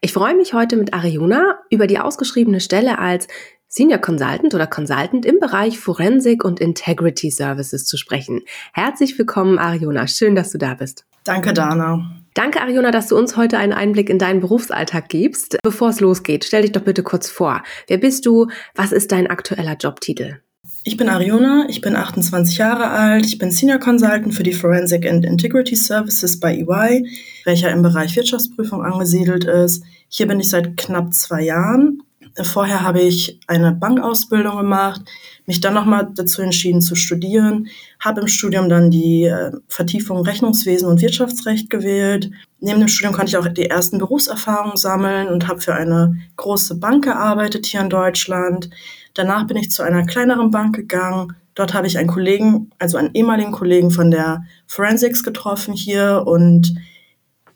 Ich freue mich heute mit Ariona über die ausgeschriebene Stelle als Senior Consultant oder Consultant im Bereich Forensik und Integrity Services zu sprechen. Herzlich willkommen, Ariona. Schön, dass du da bist. Danke, Dana. Danke, Ariona, dass du uns heute einen Einblick in deinen Berufsalltag gibst. Bevor es losgeht, stell dich doch bitte kurz vor. Wer bist du? Was ist dein aktueller Jobtitel? Ich bin Ariona, ich bin 28 Jahre alt, ich bin Senior Consultant für die Forensic and Integrity Services bei EY, welcher im Bereich Wirtschaftsprüfung angesiedelt ist. Hier bin ich seit knapp zwei Jahren. Vorher habe ich eine Bankausbildung gemacht, mich dann nochmal dazu entschieden zu studieren, habe im Studium dann die äh, Vertiefung Rechnungswesen und Wirtschaftsrecht gewählt. Neben dem Studium konnte ich auch die ersten Berufserfahrungen sammeln und habe für eine große Bank gearbeitet hier in Deutschland. Danach bin ich zu einer kleineren Bank gegangen. Dort habe ich einen Kollegen, also einen ehemaligen Kollegen von der Forensics getroffen hier und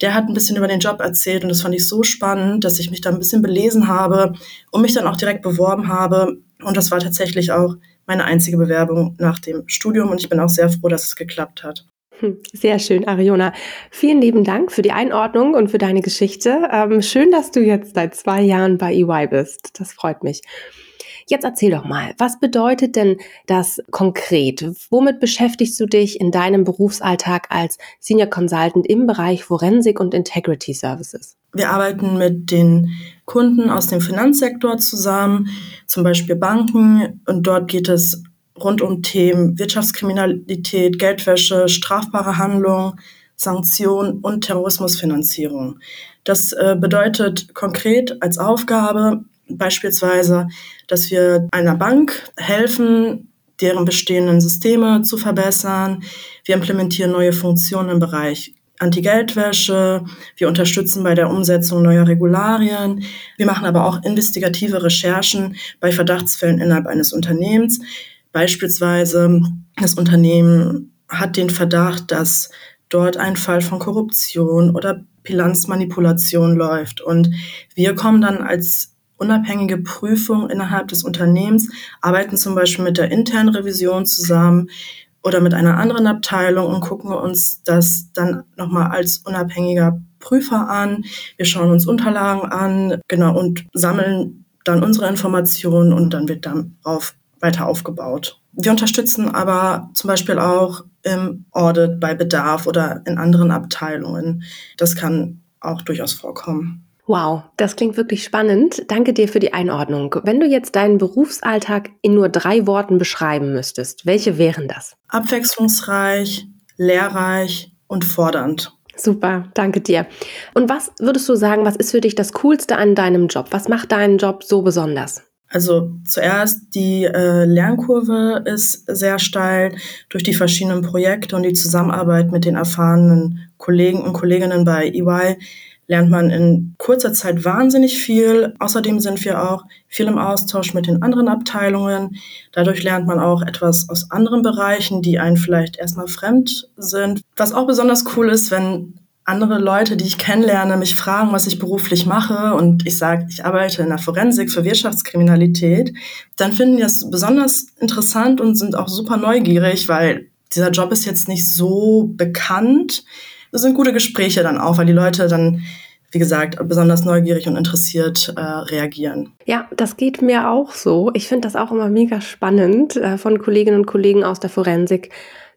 der hat ein bisschen über den Job erzählt und das fand ich so spannend, dass ich mich da ein bisschen belesen habe und mich dann auch direkt beworben habe. Und das war tatsächlich auch meine einzige Bewerbung nach dem Studium und ich bin auch sehr froh, dass es geklappt hat. Hm, sehr schön, Ariona. Vielen lieben Dank für die Einordnung und für deine Geschichte. Ähm, schön, dass du jetzt seit zwei Jahren bei EY bist. Das freut mich. Jetzt erzähl doch mal, was bedeutet denn das konkret? Womit beschäftigst du dich in deinem Berufsalltag als Senior Consultant im Bereich Forensik und Integrity Services? Wir arbeiten mit den Kunden aus dem Finanzsektor zusammen, zum Beispiel Banken, und dort geht es rund um Themen Wirtschaftskriminalität, Geldwäsche, strafbare Handlungen, Sanktionen und Terrorismusfinanzierung. Das äh, bedeutet konkret als Aufgabe, Beispielsweise, dass wir einer Bank helfen, deren bestehenden Systeme zu verbessern. Wir implementieren neue Funktionen im Bereich Anti-Geldwäsche. Wir unterstützen bei der Umsetzung neuer Regularien. Wir machen aber auch investigative Recherchen bei Verdachtsfällen innerhalb eines Unternehmens. Beispielsweise das Unternehmen hat den Verdacht, dass dort ein Fall von Korruption oder Bilanzmanipulation läuft. Und wir kommen dann als unabhängige Prüfung innerhalb des Unternehmens, arbeiten zum Beispiel mit der internen Revision zusammen oder mit einer anderen Abteilung und gucken uns das dann nochmal als unabhängiger Prüfer an. Wir schauen uns Unterlagen an, genau, und sammeln dann unsere Informationen und dann wird darauf weiter aufgebaut. Wir unterstützen aber zum Beispiel auch im Audit bei Bedarf oder in anderen Abteilungen. Das kann auch durchaus vorkommen. Wow, das klingt wirklich spannend. Danke dir für die Einordnung. Wenn du jetzt deinen Berufsalltag in nur drei Worten beschreiben müsstest, welche wären das? Abwechslungsreich, lehrreich und fordernd. Super, danke dir. Und was würdest du sagen, was ist für dich das Coolste an deinem Job? Was macht deinen Job so besonders? Also zuerst die äh, Lernkurve ist sehr steil durch die verschiedenen Projekte und die Zusammenarbeit mit den erfahrenen Kollegen und Kolleginnen bei EY lernt man in kurzer Zeit wahnsinnig viel. Außerdem sind wir auch viel im Austausch mit den anderen Abteilungen. Dadurch lernt man auch etwas aus anderen Bereichen, die einen vielleicht erstmal fremd sind. Was auch besonders cool ist, wenn andere Leute, die ich kennenlerne, mich fragen, was ich beruflich mache und ich sage, ich arbeite in der Forensik für Wirtschaftskriminalität, dann finden die das besonders interessant und sind auch super neugierig, weil dieser Job ist jetzt nicht so bekannt das sind gute Gespräche dann auch, weil die Leute dann wie gesagt, besonders neugierig und interessiert äh, reagieren. Ja, das geht mir auch so. Ich finde das auch immer mega spannend, äh, von Kolleginnen und Kollegen aus der Forensik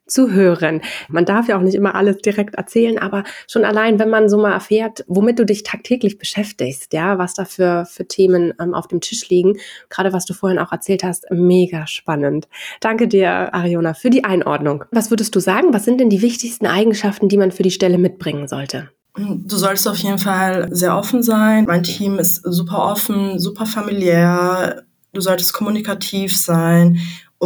zu hören. Man darf ja auch nicht immer alles direkt erzählen, aber schon allein, wenn man so mal erfährt, womit du dich tagtäglich beschäftigst, ja, was da für, für Themen ähm, auf dem Tisch liegen, gerade was du vorhin auch erzählt hast, mega spannend. Danke dir, Ariona, für die Einordnung. Was würdest du sagen? Was sind denn die wichtigsten Eigenschaften, die man für die Stelle mitbringen sollte? Du solltest auf jeden Fall sehr offen sein. Mein Team ist super offen, super familiär. Du solltest kommunikativ sein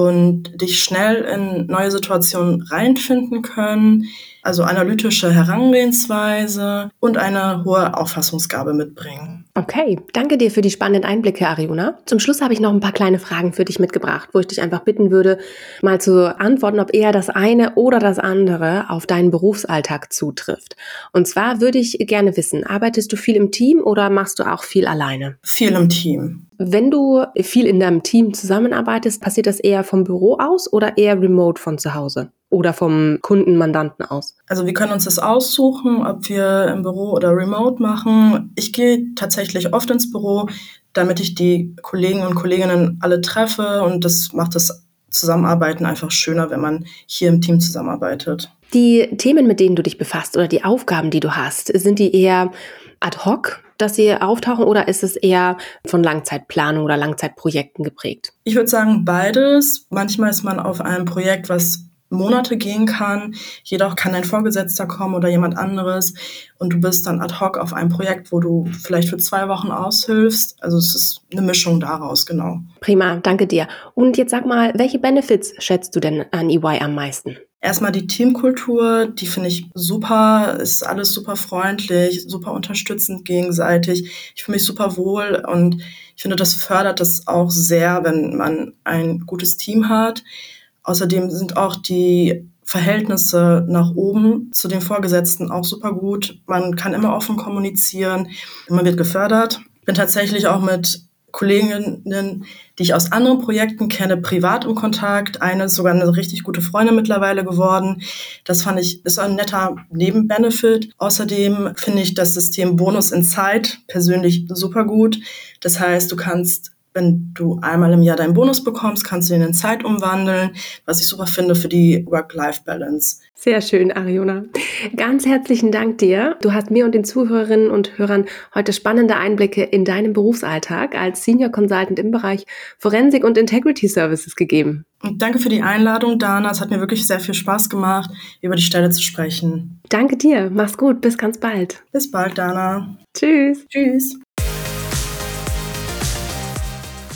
und dich schnell in neue Situationen reinfinden können, also analytische Herangehensweise und eine hohe Auffassungsgabe mitbringen. Okay, danke dir für die spannenden Einblicke, Ariona. Zum Schluss habe ich noch ein paar kleine Fragen für dich mitgebracht, wo ich dich einfach bitten würde, mal zu antworten, ob eher das eine oder das andere auf deinen Berufsalltag zutrifft. Und zwar würde ich gerne wissen, arbeitest du viel im Team oder machst du auch viel alleine? Viel im Team. Wenn du viel in deinem Team zusammenarbeitest, passiert das eher vom Büro aus oder eher remote von zu Hause? Oder vom Kundenmandanten aus? Also wir können uns das aussuchen, ob wir im Büro oder remote machen. Ich gehe tatsächlich oft ins Büro, damit ich die Kollegen und Kolleginnen alle treffe und das macht das Zusammenarbeiten einfach schöner, wenn man hier im Team zusammenarbeitet. Die Themen, mit denen du dich befasst oder die Aufgaben, die du hast, sind die eher ad hoc, dass sie auftauchen oder ist es eher von Langzeitplanung oder Langzeitprojekten geprägt? Ich würde sagen beides. Manchmal ist man auf einem Projekt, was Monate gehen kann. Jedoch kann ein Vorgesetzter kommen oder jemand anderes und du bist dann ad hoc auf einem Projekt, wo du vielleicht für zwei Wochen aushilfst. Also es ist eine Mischung daraus, genau. Prima, danke dir. Und jetzt sag mal, welche Benefits schätzt du denn an EY am meisten? Erstmal die Teamkultur, die finde ich super, ist alles super freundlich, super unterstützend gegenseitig. Ich fühle mich super wohl und ich finde, das fördert das auch sehr, wenn man ein gutes Team hat. Außerdem sind auch die Verhältnisse nach oben zu den Vorgesetzten auch super gut. Man kann immer offen kommunizieren, man wird gefördert. Bin tatsächlich auch mit Kolleginnen, die ich aus anderen Projekten kenne, privat im Kontakt. Eine ist sogar eine richtig gute Freundin mittlerweile geworden. Das fand ich, ist ein netter Nebenbenefit. Außerdem finde ich das System Bonus in Zeit persönlich super gut. Das heißt, du kannst wenn du einmal im Jahr deinen Bonus bekommst, kannst du ihn in Zeit umwandeln, was ich super finde für die Work-Life-Balance. Sehr schön, Ariona. Ganz herzlichen Dank dir. Du hast mir und den Zuhörerinnen und Hörern heute spannende Einblicke in deinen Berufsalltag als Senior Consultant im Bereich Forensik und Integrity Services gegeben. Und danke für die Einladung, Dana. Es hat mir wirklich sehr viel Spaß gemacht, über die Stelle zu sprechen. Danke dir. Mach's gut. Bis ganz bald. Bis bald, Dana. Tschüss. Tschüss.